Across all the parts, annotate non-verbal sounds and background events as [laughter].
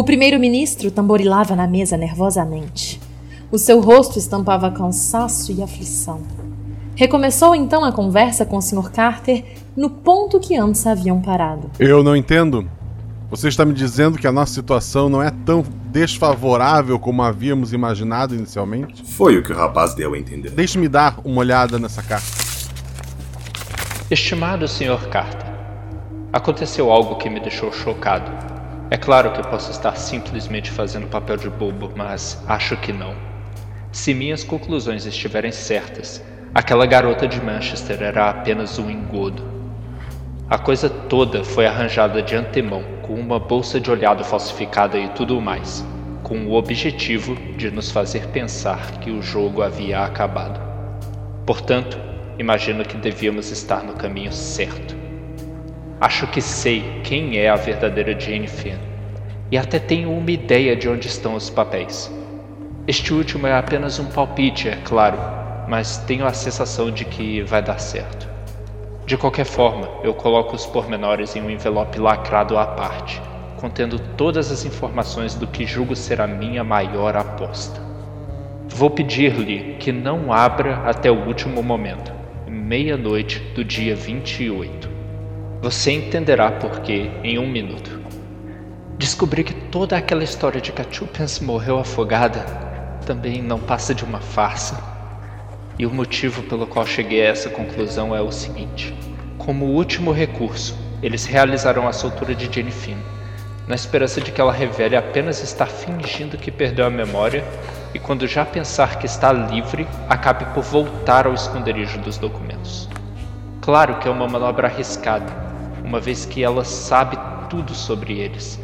O primeiro-ministro tamborilava na mesa nervosamente. O seu rosto estampava cansaço e aflição. Recomeçou então a conversa com o Sr. Carter no ponto que antes haviam parado. Eu não entendo. Você está me dizendo que a nossa situação não é tão desfavorável como havíamos imaginado inicialmente? Foi o que o rapaz deu a entender. Deixe-me dar uma olhada nessa carta. Estimado Sr. Carter, aconteceu algo que me deixou chocado. É claro que eu posso estar simplesmente fazendo papel de bobo, mas acho que não. Se minhas conclusões estiverem certas, aquela garota de Manchester era apenas um engodo. A coisa toda foi arranjada de antemão, com uma bolsa de olhado falsificada e tudo mais, com o objetivo de nos fazer pensar que o jogo havia acabado. Portanto, imagino que devíamos estar no caminho certo. Acho que sei quem é a verdadeira Jane Finn, e até tenho uma ideia de onde estão os papéis. Este último é apenas um palpite, é claro, mas tenho a sensação de que vai dar certo. De qualquer forma, eu coloco os pormenores em um envelope lacrado à parte, contendo todas as informações do que julgo ser a minha maior aposta. Vou pedir-lhe que não abra até o último momento, meia-noite do dia 28. Você entenderá por quê em um minuto. Descobri que toda aquela história de que a morreu afogada também não passa de uma farsa. E o motivo pelo qual cheguei a essa conclusão é o seguinte: como último recurso, eles realizarão a soltura de Finn, na esperança de que ela revele apenas estar fingindo que perdeu a memória e, quando já pensar que está livre, acabe por voltar ao esconderijo dos documentos. Claro que é uma manobra arriscada, uma vez que ela sabe tudo sobre eles,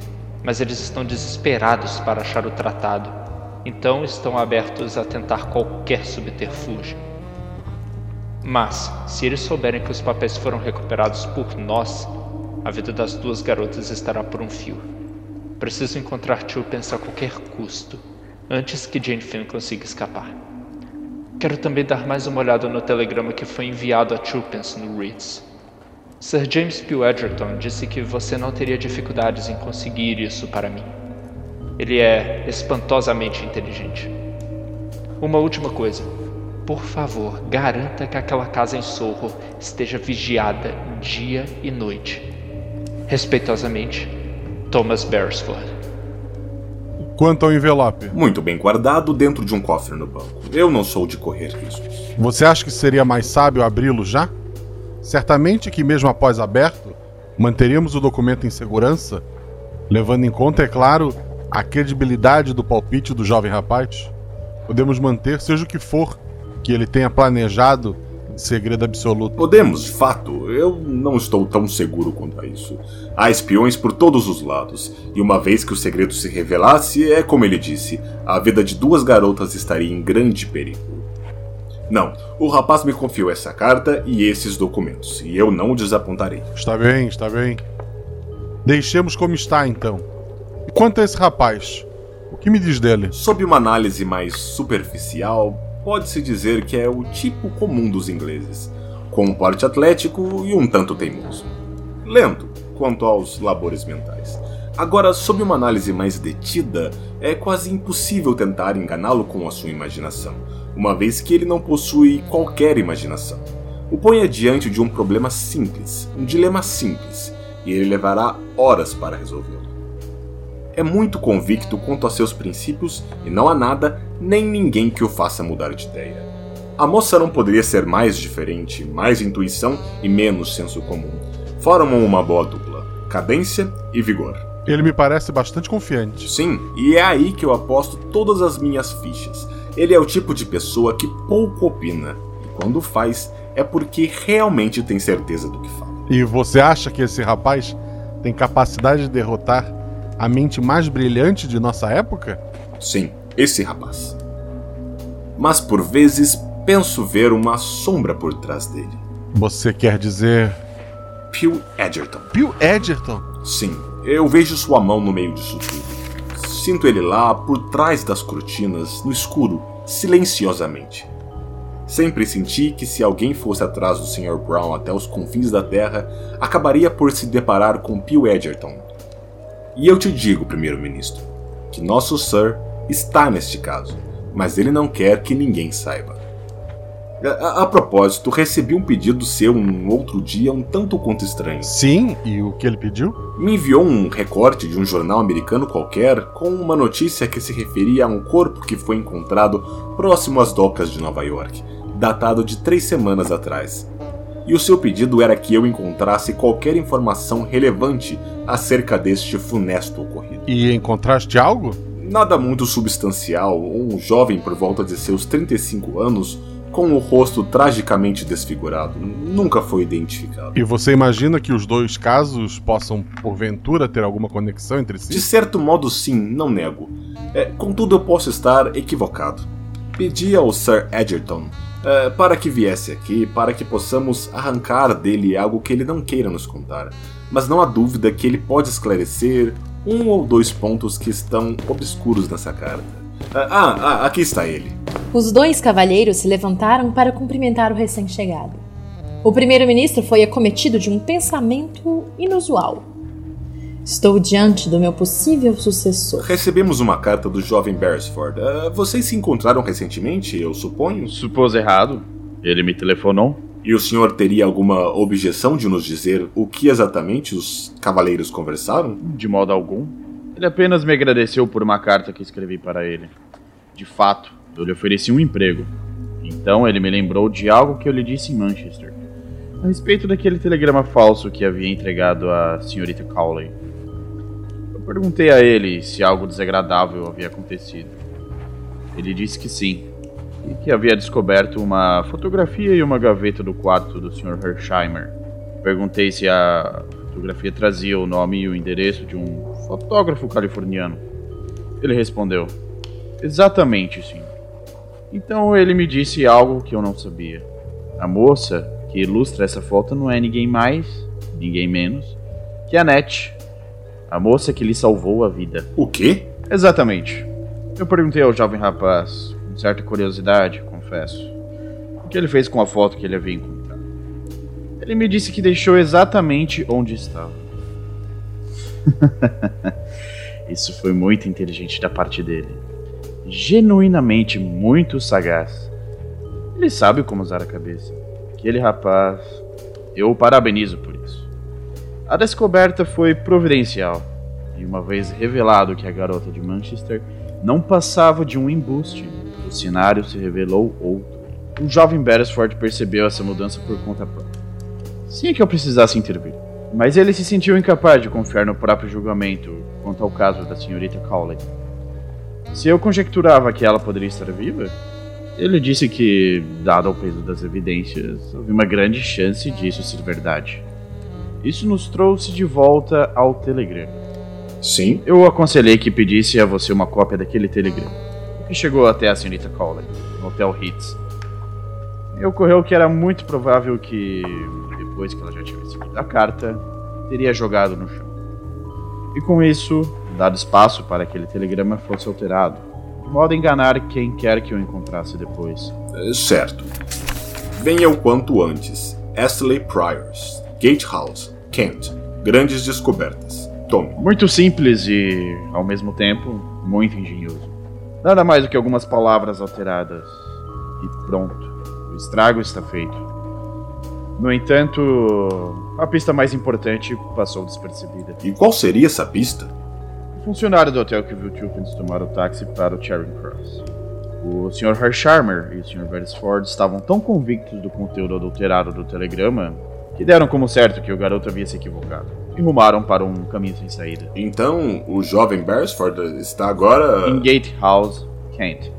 mas eles estão desesperados para achar o tratado, então estão abertos a tentar qualquer subterfúgio. Mas, se eles souberem que os papéis foram recuperados por nós, a vida das duas garotas estará por um fio. Preciso encontrar Chupens a qualquer custo, antes que Jane Finn consiga escapar. Quero também dar mais uma olhada no telegrama que foi enviado a Chupens no Ritz. Sir James Pugh Edgerton disse que você não teria dificuldades em conseguir isso para mim. Ele é espantosamente inteligente. Uma última coisa. Por favor, garanta que aquela casa em Sorro esteja vigiada dia e noite. Respeitosamente, Thomas Beresford. Quanto ao envelope? Muito bem guardado dentro de um cofre no banco. Eu não sou de correr riscos. Você acha que seria mais sábio abri-lo já? Certamente que, mesmo após aberto, manteríamos o documento em segurança, levando em conta, é claro, a credibilidade do palpite do jovem rapaz. Podemos manter, seja o que for, que ele tenha planejado segredo absoluto. Podemos, de fato. Eu não estou tão seguro quanto a isso. Há espiões por todos os lados, e uma vez que o segredo se revelasse, é como ele disse: a vida de duas garotas estaria em grande perigo. Não, o rapaz me confiou essa carta e esses documentos, e eu não o desapontarei. Está bem, está bem. Deixemos como está então. E quanto a esse rapaz? O que me diz dele? Sob uma análise mais superficial, pode-se dizer que é o tipo comum dos ingleses, com um porte atlético e um tanto teimoso. Lento quanto aos labores mentais. Agora, sob uma análise mais detida, é quase impossível tentar enganá-lo com a sua imaginação, uma vez que ele não possui qualquer imaginação. O ponha diante de um problema simples, um dilema simples, e ele levará horas para resolvê-lo. É muito convicto quanto a seus princípios e não há nada nem ninguém que o faça mudar de ideia. A moça não poderia ser mais diferente, mais intuição e menos senso comum. Formam uma boa dupla, cadência e vigor. Ele me parece bastante confiante. Sim, e é aí que eu aposto todas as minhas fichas. Ele é o tipo de pessoa que pouco opina, e quando faz, é porque realmente tem certeza do que fala. E você acha que esse rapaz tem capacidade de derrotar a mente mais brilhante de nossa época? Sim, esse rapaz. Mas por vezes penso ver uma sombra por trás dele. Você quer dizer. Phil Edgerton. Phil Edgerton? Sim, eu vejo sua mão no meio disso tudo. Sinto ele lá, por trás das cortinas, no escuro, silenciosamente. Sempre senti que se alguém fosse atrás do Sr. Brown até os confins da Terra, acabaria por se deparar com Phil Edgerton. E eu te digo, primeiro-ministro, que nosso Sir está neste caso, mas ele não quer que ninguém saiba. A, a, propósito, recebi um pedido seu um outro dia um tanto quanto estranho. Sim, e o que ele pediu? Me enviou um recorte de um jornal americano qualquer com uma notícia que se referia a um corpo que foi encontrado próximo às docas de Nova York, datado de três semanas atrás. E o seu pedido era que eu encontrasse qualquer informação relevante acerca deste funesto ocorrido. E encontraste algo? Nada muito substancial. Um jovem por volta de seus 35 anos com o rosto tragicamente desfigurado. Nunca foi identificado. E você imagina que os dois casos possam, porventura, ter alguma conexão entre si? De certo modo, sim, não nego. É, contudo, eu posso estar equivocado. Pedi ao Sir Edgerton é, para que viesse aqui, para que possamos arrancar dele algo que ele não queira nos contar. Mas não há dúvida que ele pode esclarecer um ou dois pontos que estão obscuros nessa carta. Ah, ah, aqui está ele. Os dois cavalheiros se levantaram para cumprimentar o recém-chegado. O primeiro-ministro foi acometido de um pensamento inusual. Estou diante do meu possível sucessor. Recebemos uma carta do jovem Beresford. Uh, vocês se encontraram recentemente, eu suponho? Supôs errado. Ele me telefonou. E o senhor teria alguma objeção de nos dizer o que exatamente os cavaleiros conversaram? De modo algum. Ele apenas me agradeceu por uma carta que escrevi para ele. De fato, eu lhe ofereci um emprego. Então ele me lembrou de algo que eu lhe disse em Manchester, a respeito daquele telegrama falso que havia entregado à senhorita Cowley. Eu perguntei a ele se algo desagradável havia acontecido. Ele disse que sim, e que havia descoberto uma fotografia e uma gaveta do quarto do Sr. Hersheimer. Perguntei se a fotografia trazia o nome e o endereço de um fotógrafo californiano. Ele respondeu: Exatamente, sim. Então ele me disse algo que eu não sabia. A moça que ilustra essa foto não é ninguém mais, ninguém menos, que a Net, a moça que lhe salvou a vida. O quê? Exatamente. Eu perguntei ao jovem rapaz, com certa curiosidade, confesso, o que ele fez com a foto que ele havia encontrado. Ele me disse que deixou exatamente onde estava. [laughs] Isso foi muito inteligente da parte dele. Genuinamente muito sagaz. Ele sabe como usar a cabeça. Aquele rapaz. Eu o parabenizo por isso. A descoberta foi providencial. E uma vez revelado que a garota de Manchester não passava de um embuste, o cenário se revelou outro. O jovem Beresford percebeu essa mudança por conta própria. Sim que eu precisasse intervir. Mas ele se sentiu incapaz de confiar no próprio julgamento quanto ao caso da senhorita Cowley. Se eu conjecturava que ela poderia estar viva, ele disse que, dado o peso das evidências, havia uma grande chance disso ser verdade. Isso nos trouxe de volta ao telegrama. Sim. Eu aconselhei que pedisse a você uma cópia daquele telegrama, que chegou até a senhorita Cowley, no Hotel Hitz. Me ocorreu que era muito provável que depois que ela já tinha a carta, teria jogado no chão. E com isso, dado espaço para que aquele telegrama fosse alterado, de modo a enganar quem quer que o encontrasse depois. É, certo. Venha o quanto antes. Astley Priors, Gatehouse, Kent. Grandes descobertas. Tome. Muito simples e, ao mesmo tempo, muito engenhoso. Nada mais do que algumas palavras alteradas. E pronto. O estrago está feito. No entanto, a pista mais importante passou despercebida. E qual seria essa pista? O funcionário do hotel que viu Tuppence tomar o táxi para o Charing Cross. O Sr. Hersharmer e o Sr. Beresford estavam tão convictos do conteúdo adulterado do telegrama que deram como certo que o garoto havia se equivocado e rumaram para um caminho sem saída. Então, o jovem Beresford está agora. Em Gatehouse, Kent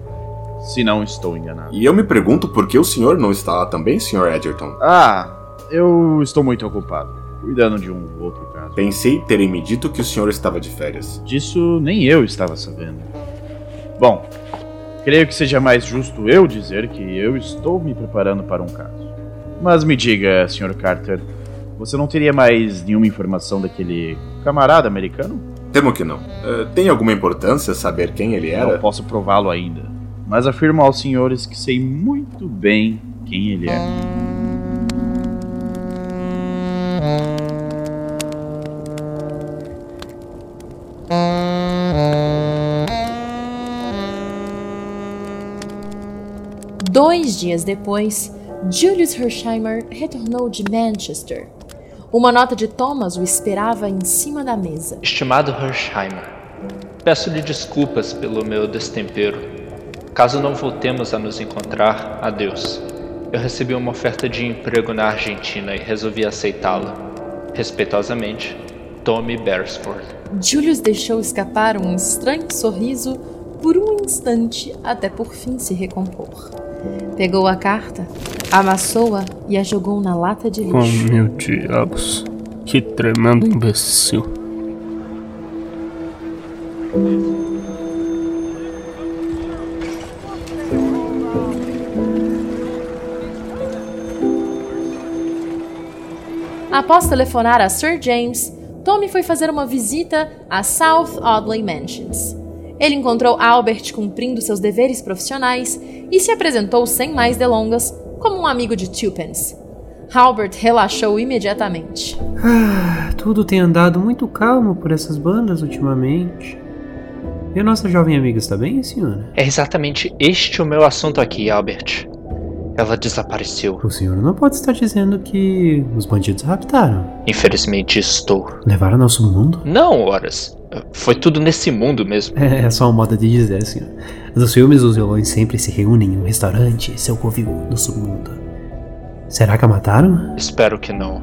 se não estou enganado. E eu me pergunto por que o senhor não está lá também, Sr. Edgerton? Ah, eu estou muito ocupado, cuidando de um outro caso. Pensei terem me dito que o senhor estava de férias. Disso nem eu estava sabendo. Bom, creio que seja mais justo eu dizer que eu estou me preparando para um caso. Mas me diga, Sr. Carter, você não teria mais nenhuma informação daquele camarada americano? Temo que não. Uh, tem alguma importância saber quem ele era? Não posso prová-lo ainda mas afirmo aos senhores que sei muito bem quem ele é. Dois dias depois, Julius Hersheimer retornou de Manchester. Uma nota de Thomas o esperava em cima da mesa. Estimado Hersheimer, peço-lhe desculpas pelo meu destempero. Caso não voltemos a nos encontrar, adeus. Eu recebi uma oferta de emprego na Argentina e resolvi aceitá-la. Respeitosamente, Tommy Beresford. Julius deixou escapar um estranho sorriso por um instante até por fim se recompor. Pegou a carta, amassou-a e a jogou na lata de lixo. Oh, meu diabos. Que tremendo imbecil. Após telefonar a Sir James, Tommy foi fazer uma visita a South Audley Mansions. Ele encontrou Albert cumprindo seus deveres profissionais e se apresentou sem mais delongas como um amigo de Twopence. Albert relaxou imediatamente. Ah, tudo tem andado muito calmo por essas bandas ultimamente. E a nossa jovem amiga está bem, senhora? É exatamente este o meu assunto aqui, Albert. Ela desapareceu. O senhor não pode estar dizendo que os bandidos a raptaram. Infelizmente estou. Levaram ao submundo? Não, horas. Foi tudo nesse mundo mesmo. É, é só uma moda de dizer, senhor. Nos filmes, os vilões sempre se reúnem em um restaurante, seu covil, no submundo. Será que a mataram? Espero que não.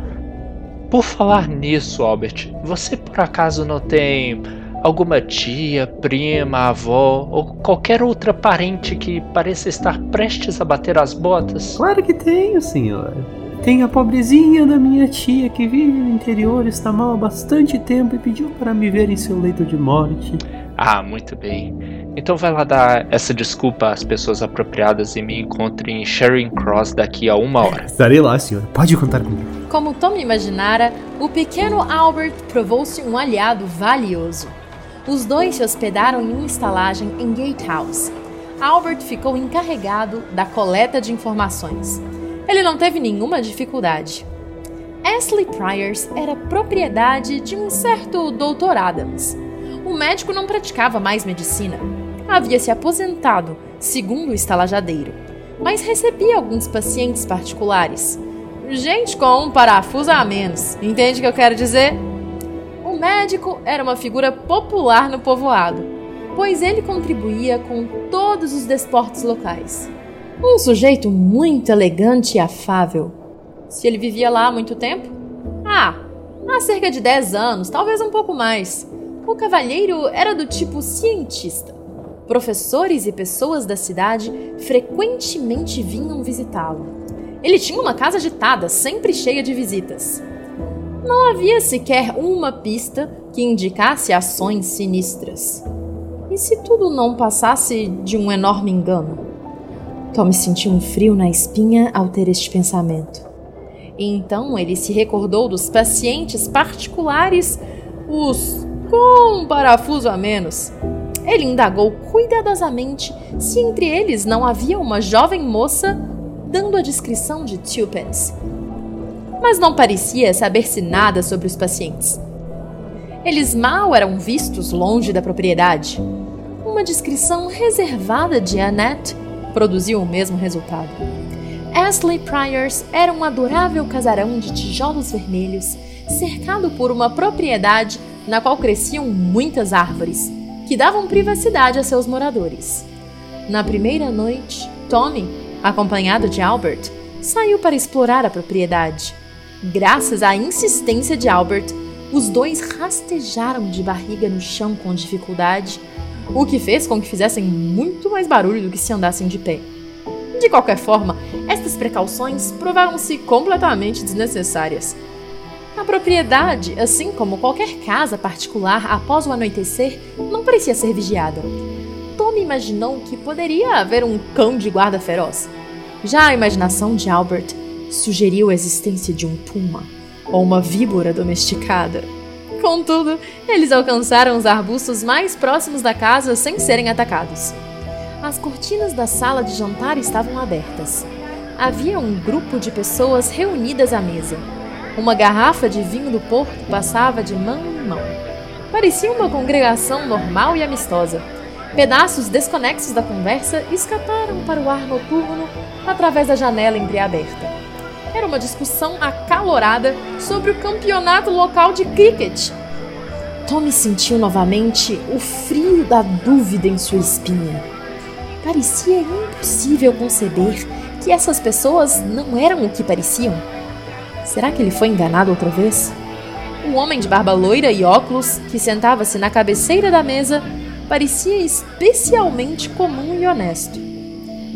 Por falar nisso, Albert, você por acaso não tem alguma tia, prima, avó ou qualquer outra parente que pareça estar prestes a bater as botas? Claro que tenho, senhor. Tem a pobrezinha da minha tia que vive no interior, está mal há bastante tempo e pediu para me ver em seu leito de morte. Ah, muito bem. Então vai lá dar essa desculpa às pessoas apropriadas e me encontre em Charing Cross daqui a uma hora. Estarei lá, senhor. Pode contar comigo. Como Tom imaginara, o pequeno Albert provou-se um aliado valioso. Os dois se hospedaram em uma estalagem em Gatehouse. Albert ficou encarregado da coleta de informações. Ele não teve nenhuma dificuldade. Ashley Priors era propriedade de um certo Dr. Adams. O médico não praticava mais medicina. Havia se aposentado, segundo o estalajadeiro, mas recebia alguns pacientes particulares. Gente com um parafuso a menos, entende o que eu quero dizer? Médico era uma figura popular no povoado, pois ele contribuía com todos os desportos locais. Um sujeito muito elegante e afável. Se ele vivia lá há muito tempo? Ah, há cerca de 10 anos, talvez um pouco mais. O cavalheiro era do tipo cientista. Professores e pessoas da cidade frequentemente vinham visitá-lo. Ele tinha uma casa agitada, sempre cheia de visitas. Não havia sequer uma pista que indicasse ações sinistras. E se tudo não passasse de um enorme engano? Tom sentiu um frio na espinha ao ter este pensamento. Então ele se recordou dos pacientes particulares, os com um parafuso a menos. Ele indagou cuidadosamente se entre eles não havia uma jovem moça dando a descrição de Twopence. Mas não parecia saber-se nada sobre os pacientes. Eles mal eram vistos longe da propriedade. Uma descrição reservada de Annette produziu o mesmo resultado. Ashley Priors era um adorável casarão de tijolos vermelhos, cercado por uma propriedade na qual cresciam muitas árvores, que davam privacidade a seus moradores. Na primeira noite, Tommy, acompanhado de Albert, saiu para explorar a propriedade. Graças à insistência de Albert, os dois rastejaram de barriga no chão com dificuldade, o que fez com que fizessem muito mais barulho do que se andassem de pé. De qualquer forma, estas precauções provaram-se completamente desnecessárias. A propriedade, assim como qualquer casa particular após o anoitecer, não parecia ser vigiada. Tommy imaginou que poderia haver um cão de guarda feroz. Já a imaginação de Albert sugeriu a existência de um puma ou uma víbora domesticada. Contudo, eles alcançaram os arbustos mais próximos da casa sem serem atacados. As cortinas da sala de jantar estavam abertas. Havia um grupo de pessoas reunidas à mesa. Uma garrafa de vinho do porto passava de mão em mão. Parecia uma congregação normal e amistosa. Pedaços desconexos da conversa escaparam para o ar noturno através da janela entreaberta. Era uma discussão acalorada sobre o campeonato local de cricket. Tommy sentiu novamente o frio da dúvida em sua espinha. Parecia impossível conceber que essas pessoas não eram o que pareciam. Será que ele foi enganado outra vez? Um homem de barba loira e óculos, que sentava-se na cabeceira da mesa, parecia especialmente comum e honesto.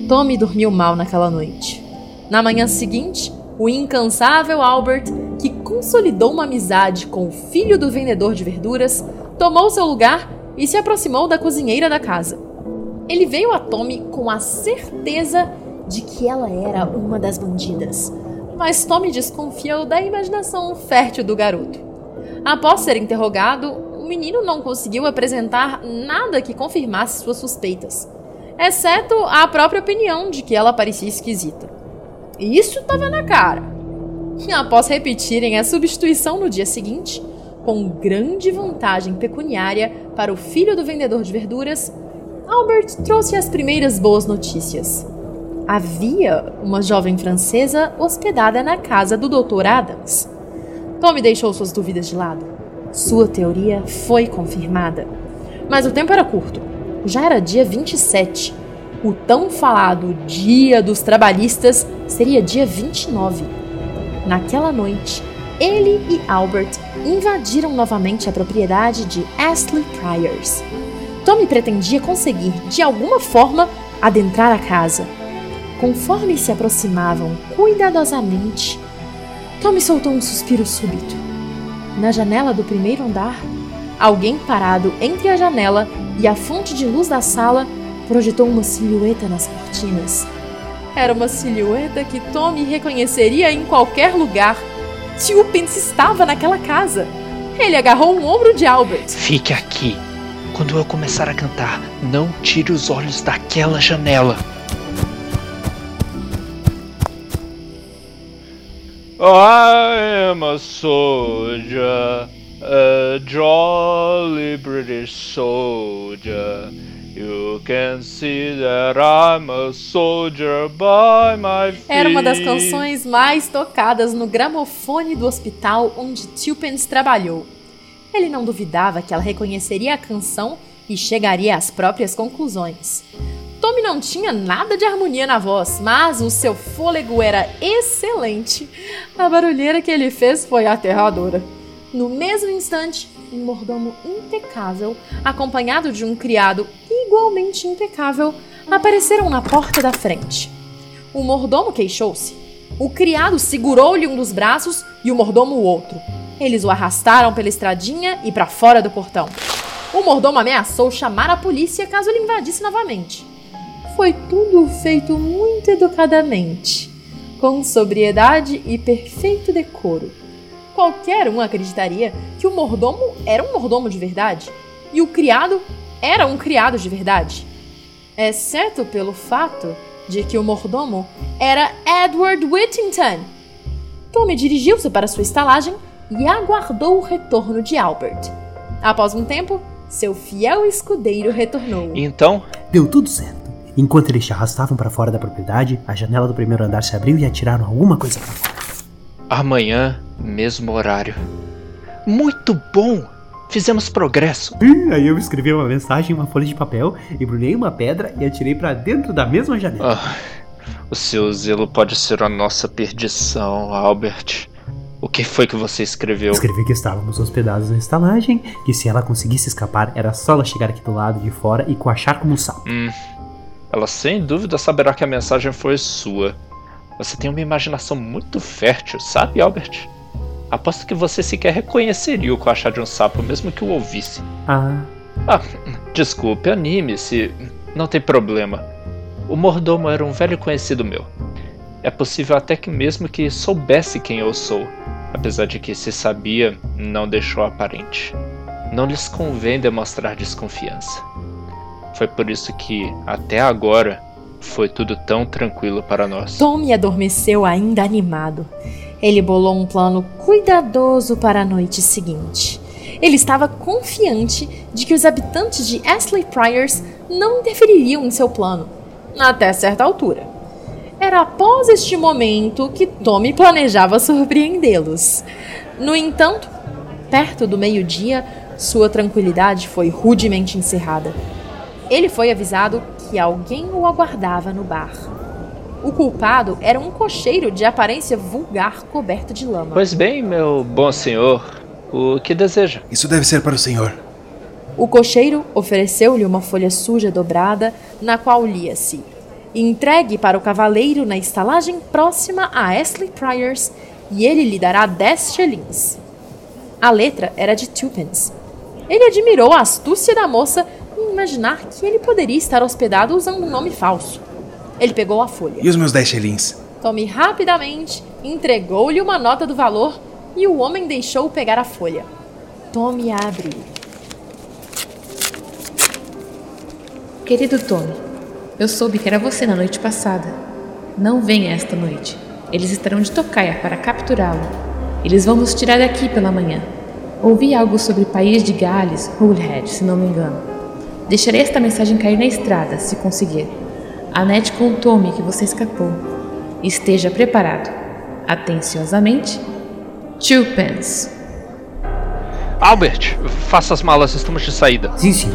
Tommy dormiu mal naquela noite. Na manhã seguinte, o incansável Albert, que consolidou uma amizade com o filho do vendedor de verduras, tomou seu lugar e se aproximou da cozinheira da casa. Ele veio a Tommy com a certeza de que ela era uma das bandidas, mas Tommy desconfiou da imaginação fértil do garoto. Após ser interrogado, o menino não conseguiu apresentar nada que confirmasse suas suspeitas, exceto a própria opinião de que ela parecia esquisita. Isso estava na cara. Após repetirem a substituição no dia seguinte, com grande vantagem pecuniária para o filho do vendedor de verduras, Albert trouxe as primeiras boas notícias. Havia uma jovem francesa hospedada na casa do Dr. Adams. Tommy deixou suas dúvidas de lado. Sua teoria foi confirmada. Mas o tempo era curto. Já era dia 27. O tão falado Dia dos Trabalhistas seria dia 29. Naquela noite, ele e Albert invadiram novamente a propriedade de Ashley Cryers. Tommy pretendia conseguir, de alguma forma, adentrar a casa. Conforme se aproximavam cuidadosamente, Tommy soltou um suspiro súbito. Na janela do primeiro andar, alguém parado entre a janela e a fonte de luz da sala projetou uma silhueta nas cortinas. Era uma silhueta que Tommy reconheceria em qualquer lugar. Tio Pence estava naquela casa. Ele agarrou o ombro de Albert. Fique aqui. Quando eu começar a cantar, não tire os olhos daquela janela. I am a soldier, a jolly British soldier. You can see that I'm a soldier by my feet. Era uma das canções mais tocadas no gramofone do hospital onde Tulpens trabalhou. Ele não duvidava que ela reconheceria a canção e chegaria às próprias conclusões. Tommy não tinha nada de harmonia na voz, mas o seu fôlego era excelente. A barulheira que ele fez foi aterradora. No mesmo instante, um mordomo impecável, acompanhado de um criado igualmente impecável, apareceram na porta da frente. O mordomo queixou-se. O criado segurou-lhe um dos braços e o mordomo o outro. Eles o arrastaram pela estradinha e para fora do portão. O mordomo ameaçou chamar a polícia caso ele invadisse novamente. Foi tudo feito muito educadamente, com sobriedade e perfeito decoro. Qualquer um acreditaria que o mordomo era um mordomo de verdade e o criado era um criado de verdade. Exceto pelo fato de que o mordomo era Edward Whittington. Tommy dirigiu-se para sua estalagem e aguardou o retorno de Albert. Após um tempo, seu fiel escudeiro retornou. Então, Deu tudo certo. Enquanto eles te arrastavam para fora da propriedade, a janela do primeiro andar se abriu e atiraram alguma coisa para fora. Amanhã, mesmo horário. Muito bom! Fizemos progresso. E aí eu escrevi uma mensagem em uma folha de papel, embrulhei uma pedra e atirei para dentro da mesma janela. Ah, o seu zelo pode ser a nossa perdição, Albert. O que foi que você escreveu? Escrevi que estávamos hospedados na estalagem, que se ela conseguisse escapar era só ela chegar aqui do lado de fora e coachar como um sapo. Hum, ela sem dúvida saberá que a mensagem foi sua. Você tem uma imaginação muito fértil, sabe, Albert? Aposto que você sequer reconheceria o coachar de um sapo, mesmo que o ouvisse. Ah, Ah, desculpe, anime-se. Não tem problema. O mordomo era um velho conhecido meu. É possível até que mesmo que soubesse quem eu sou, apesar de que se sabia, não deixou aparente. Não lhes convém demonstrar desconfiança. Foi por isso que, até agora, foi tudo tão tranquilo para nós. Tommy adormeceu ainda animado. Ele bolou um plano cuidadoso para a noite seguinte. Ele estava confiante de que os habitantes de Ashley Priors não interfeririam em seu plano, até certa altura. Era após este momento que Tommy planejava surpreendê-los. No entanto, perto do meio-dia, sua tranquilidade foi rudemente encerrada. Ele foi avisado que alguém o aguardava no bar. O culpado era um cocheiro de aparência vulgar coberto de lama. Pois bem, meu bom senhor, o que deseja? Isso deve ser para o senhor. O cocheiro ofereceu-lhe uma folha suja dobrada, na qual lia-se: Entregue para o cavaleiro na estalagem próxima a Ashley Priors e ele lhe dará 10 shillings. A letra era de twopence. Ele admirou a astúcia da moça imaginar que ele poderia estar hospedado usando um nome falso. Ele pegou a folha. E os meus 10 shillings? Tommy rapidamente entregou-lhe uma nota do valor e o homem deixou pegar a folha. Tommy abre. Querido Tommy, eu soube que era você na noite passada. Não venha esta noite. Eles estarão de tocaia para capturá-lo. Eles vão nos tirar daqui pela manhã. Ouvi algo sobre o país de Gales, Hullhead, se não me engano. Deixarei esta mensagem cair na estrada, se conseguir. A Net contou-me que você escapou. Esteja preparado. Atenciosamente, Twopence. Albert, faça as malas, estamos de saída. Sim, sim.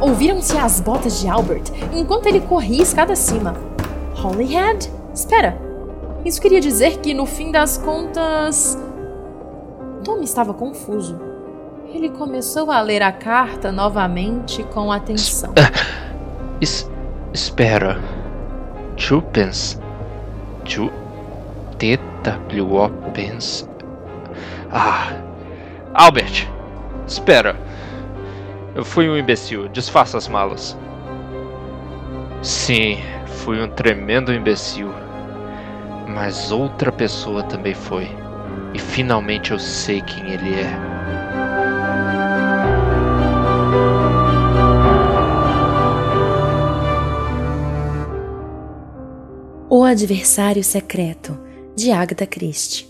Ouviram-se as botas de Albert enquanto ele corria escada acima. Holyhead? Espera. Isso queria dizer que, no fim das contas. Tom estava confuso. Ele começou a ler a carta novamente com atenção. Es espera. Twopence. Two... T-W-O-Pence. Ah. Albert, espera. Eu fui um imbecil. Desfaça as malas. Sim, fui um tremendo imbecil. Mas outra pessoa também foi. E finalmente eu sei quem ele é. Adversário Secreto, de Agatha Christie.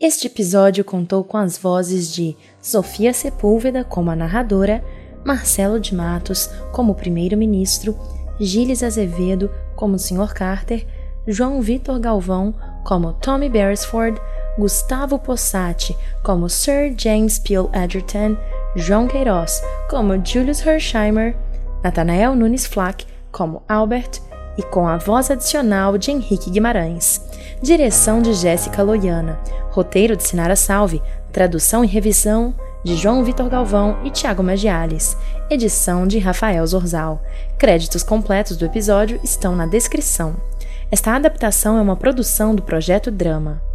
Este episódio contou com as vozes de Sofia Sepúlveda como a narradora, Marcelo de Matos como primeiro-ministro, Gilles Azevedo como Sr. Carter, João Vitor Galvão como Tommy Beresford, Gustavo Possati como Sir James Peel Edgerton, João Queiroz como Julius Hersheimer, Nathanael Nunes Flack como Albert e com a voz adicional de Henrique Guimarães. Direção de Jéssica Loiana. Roteiro de Sinara Salve. Tradução e revisão de João Vitor Galvão e Tiago Magiales. Edição de Rafael Zorzal. Créditos completos do episódio estão na descrição. Esta adaptação é uma produção do Projeto Drama.